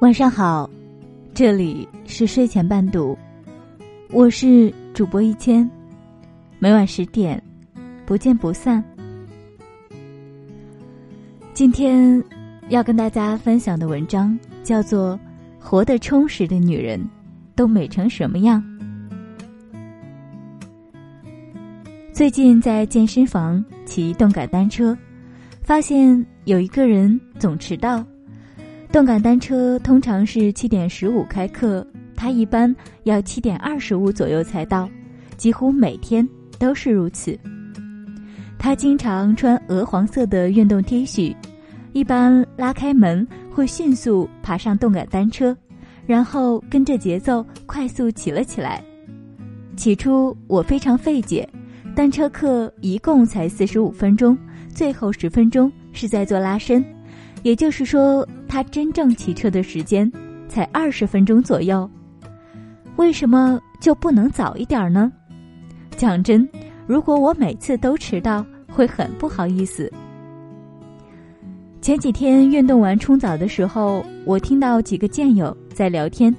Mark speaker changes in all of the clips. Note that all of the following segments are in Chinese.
Speaker 1: 晚上好，这里是睡前伴读，我是主播一千，每晚十点不见不散。今天要跟大家分享的文章叫做《活得充实的女人都美成什么样》。最近在健身房骑动感单车，发现有一个人总迟到。动感单车通常是七点十五开课，他一般要七点二十五左右才到，几乎每天都是如此。他经常穿鹅黄色的运动 T 恤，一般拉开门会迅速爬上动感单车，然后跟着节奏快速骑了起来。起初我非常费解，单车课一共才四十五分钟，最后十分钟是在做拉伸。也就是说，他真正骑车的时间才二十分钟左右。为什么就不能早一点呢？讲真，如果我每次都迟到，会很不好意思。前几天运动完冲澡的时候，我听到几个健友在聊天。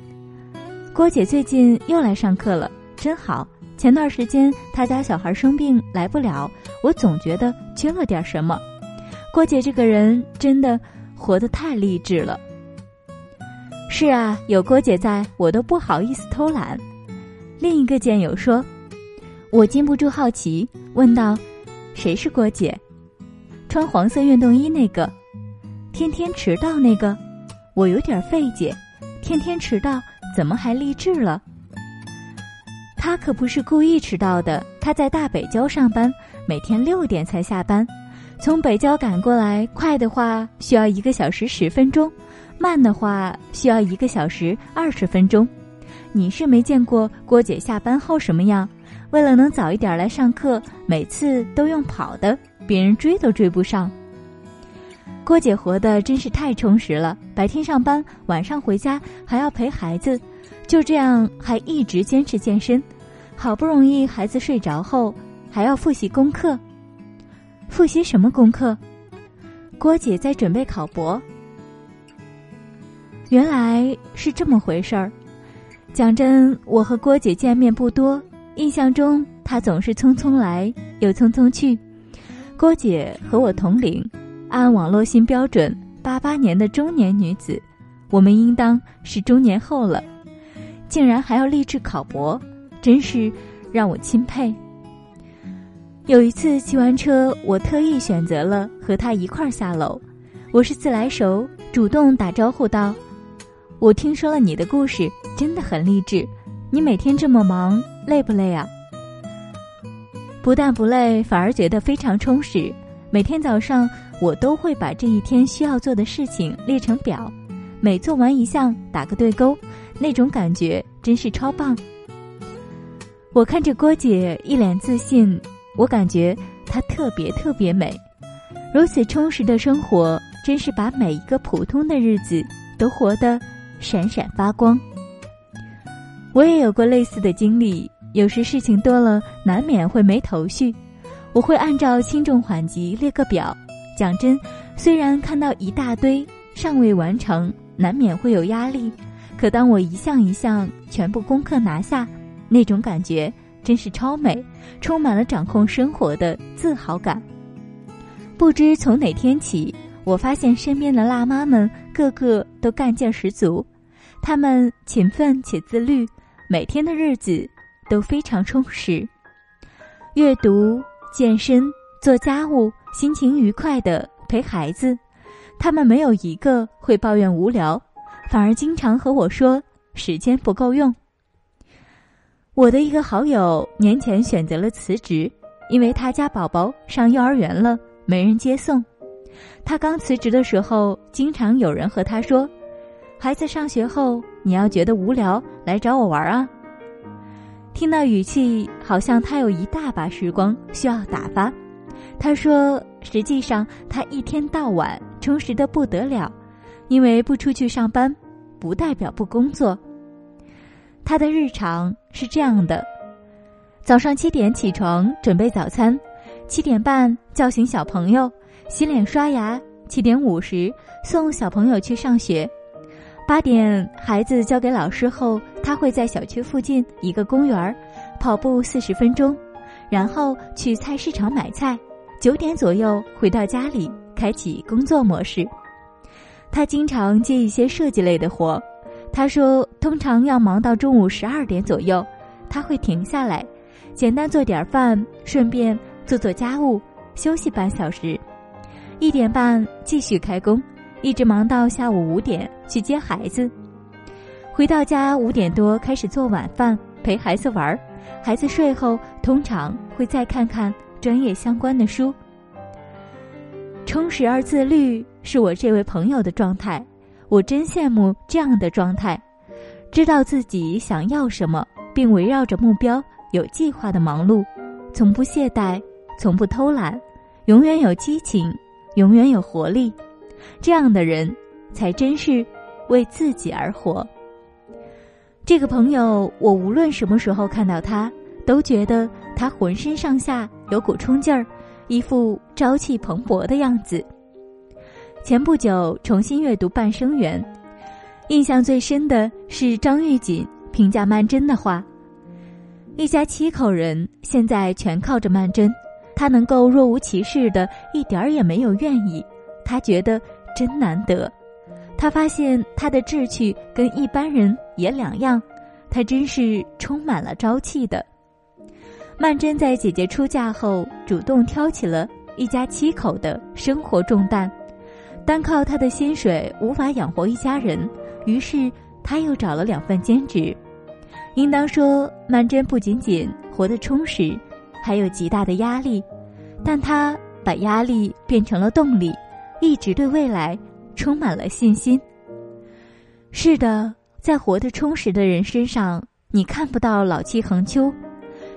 Speaker 1: 郭姐最近又来上课了，真好。前段时间她家小孩生病来不了，我总觉得缺了点什么。郭姐这个人真的活得太励志了。是啊，有郭姐在，我都不好意思偷懒。另一个健友说：“我禁不住好奇，问道：谁是郭姐？穿黄色运动衣那个，天天迟到那个？我有点费解，天天迟到怎么还励志了？他可不是故意迟到的，他在大北郊上班，每天六点才下班。”从北郊赶过来，快的话需要一个小时十分钟，慢的话需要一个小时二十分钟。你是没见过郭姐下班后什么样？为了能早一点来上课，每次都用跑的，别人追都追不上。郭姐活的真是太充实了，白天上班，晚上回家还要陪孩子，就这样还一直坚持健身。好不容易孩子睡着后，还要复习功课。复习什么功课？郭姐在准备考博。原来是这么回事儿。讲真，我和郭姐见面不多，印象中她总是匆匆来又匆匆去。郭姐和我同龄，按网络新标准，八八年的中年女子，我们应当是中年后了，竟然还要立志考博，真是让我钦佩。有一次骑完车，我特意选择了和他一块儿下楼。我是自来熟，主动打招呼道：“我听说了你的故事，真的很励志。你每天这么忙，累不累啊？”不但不累，反而觉得非常充实。每天早上，我都会把这一天需要做的事情列成表，每做完一项打个对勾，那种感觉真是超棒。我看着郭姐一脸自信。我感觉她特别特别美，如此充实的生活，真是把每一个普通的日子都活得闪闪发光。我也有过类似的经历，有时事情多了，难免会没头绪。我会按照轻重缓急列个表。讲真，虽然看到一大堆尚未完成，难免会有压力，可当我一项一项全部功课拿下，那种感觉。真是超美，充满了掌控生活的自豪感。不知从哪天起，我发现身边的辣妈们个个都干劲十足，她们勤奋且自律，每天的日子都非常充实。阅读、健身、做家务，心情愉快的陪孩子，她们没有一个会抱怨无聊，反而经常和我说时间不够用。我的一个好友年前选择了辞职，因为他家宝宝上幼儿园了，没人接送。他刚辞职的时候，经常有人和他说：“孩子上学后，你要觉得无聊，来找我玩啊。”听到语气，好像他有一大把时光需要打发。他说：“实际上，他一天到晚充实的不得了，因为不出去上班，不代表不工作。”他的日常是这样的：早上七点起床准备早餐，七点半叫醒小朋友，洗脸刷牙，七点五十送小朋友去上学。八点孩子交给老师后，他会在小区附近一个公园跑步四十分钟，然后去菜市场买菜。九点左右回到家里，开启工作模式。他经常接一些设计类的活。他说，通常要忙到中午十二点左右，他会停下来，简单做点饭，顺便做做家务，休息半小时。一点半继续开工，一直忙到下午五点去接孩子。回到家五点多开始做晚饭，陪孩子玩儿。孩子睡后，通常会再看看专业相关的书。充实而自律是我这位朋友的状态。我真羡慕这样的状态，知道自己想要什么，并围绕着目标有计划的忙碌，从不懈怠，从不偷懒，永远有激情，永远有活力。这样的人才真是为自己而活。这个朋友，我无论什么时候看到他，都觉得他浑身上下有股冲劲儿，一副朝气蓬勃的样子。前不久重新阅读《半生缘》，印象最深的是张玉锦评价曼桢的话：“一家七口人，现在全靠着曼桢，她能够若无其事的，一点儿也没有怨意，他觉得真难得。他发现他的志趣跟一般人也两样，他真是充满了朝气的。”曼桢在姐姐出嫁后，主动挑起了一家七口的生活重担。单靠他的薪水无法养活一家人，于是他又找了两份兼职。应当说，曼桢不仅仅活得充实，还有极大的压力，但他把压力变成了动力，一直对未来充满了信心。是的，在活得充实的人身上，你看不到老气横秋，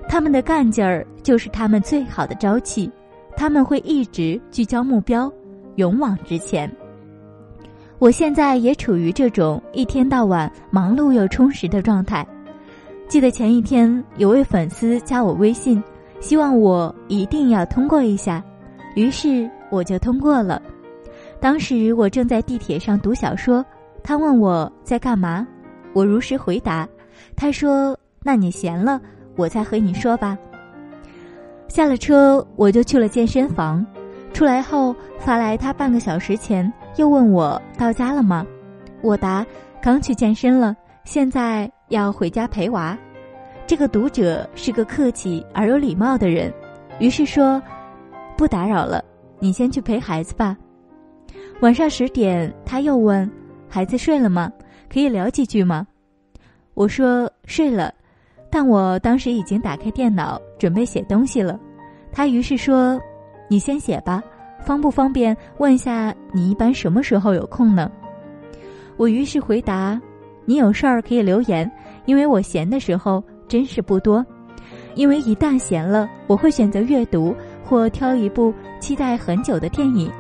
Speaker 1: 他们的干劲儿就是他们最好的朝气，他们会一直聚焦目标。勇往直前。我现在也处于这种一天到晚忙碌又充实的状态。记得前一天有位粉丝加我微信，希望我一定要通过一下，于是我就通过了。当时我正在地铁上读小说，他问我在干嘛，我如实回答。他说：“那你闲了，我再和你说吧。”下了车，我就去了健身房。出来后发来他半个小时前又问我到家了吗？我答刚去健身了，现在要回家陪娃。这个读者是个客气而有礼貌的人，于是说不打扰了，你先去陪孩子吧。晚上十点他又问孩子睡了吗？可以聊几句吗？我说睡了，但我当时已经打开电脑准备写东西了。他于是说。你先写吧，方不方便问下你一般什么时候有空呢？我于是回答：你有事儿可以留言，因为我闲的时候真是不多。因为一旦闲了，我会选择阅读或挑一部期待很久的电影。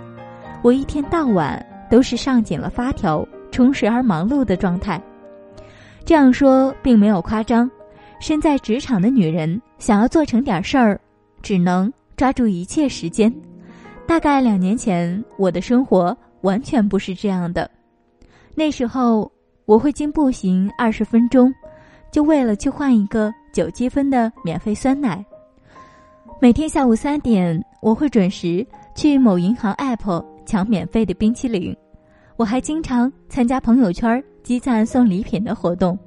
Speaker 1: 我一天到晚都是上紧了发条、充实而忙碌的状态。这样说并没有夸张。身在职场的女人想要做成点事儿，只能。抓住一切时间，大概两年前，我的生活完全不是这样的。那时候，我会经步行二十分钟，就为了去换一个九积分的免费酸奶。每天下午三点，我会准时去某银行 App 抢免费的冰淇淋。我还经常参加朋友圈积赞送礼品的活动。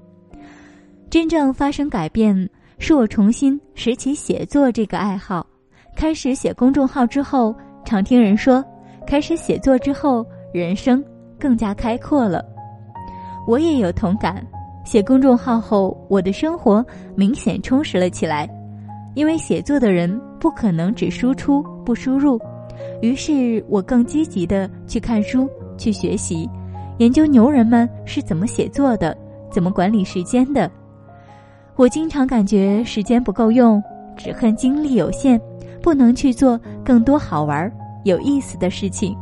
Speaker 1: 真正发生改变，是我重新拾起写作这个爱好。开始写公众号之后，常听人说，开始写作之后，人生更加开阔了。我也有同感。写公众号后，我的生活明显充实了起来。因为写作的人不可能只输出不输入，于是我更积极的去看书、去学习，研究牛人们是怎么写作的，怎么管理时间的。我经常感觉时间不够用，只恨精力有限。不能去做更多好玩、有意思的事情。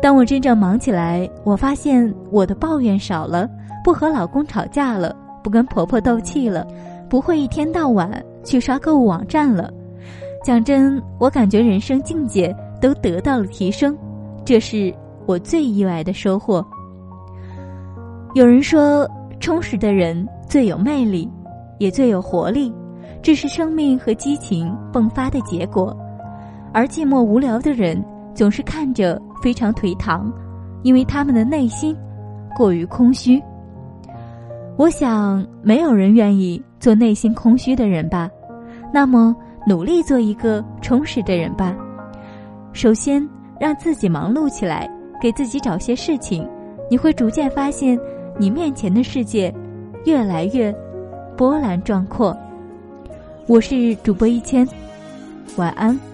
Speaker 1: 当我真正忙起来，我发现我的抱怨少了，不和老公吵架了，不跟婆婆斗气了，不会一天到晚去刷购物网站了。讲真，我感觉人生境界都得到了提升，这是我最意外的收获。有人说，充实的人最有魅力，也最有活力，这是生命和激情迸发的结果。而寂寞无聊的人，总是看着非常颓唐，因为他们的内心过于空虚。我想，没有人愿意做内心空虚的人吧？那么，努力做一个充实的人吧。首先，让自己忙碌起来，给自己找些事情，你会逐渐发现，你面前的世界越来越波澜壮阔。我是主播一千，晚安。